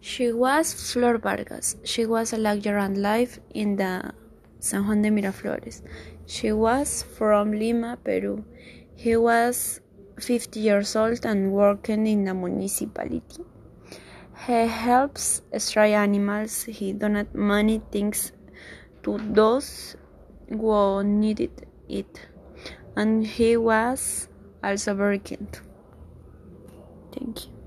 She was Flor Vargas. She was a lecturer and life in the San Juan de Miraflores. She was from Lima, Peru. He was 50 years old and working in the municipality. He helps stray animals. He donates many things to those who needed it. And he was also very kind. Thank you.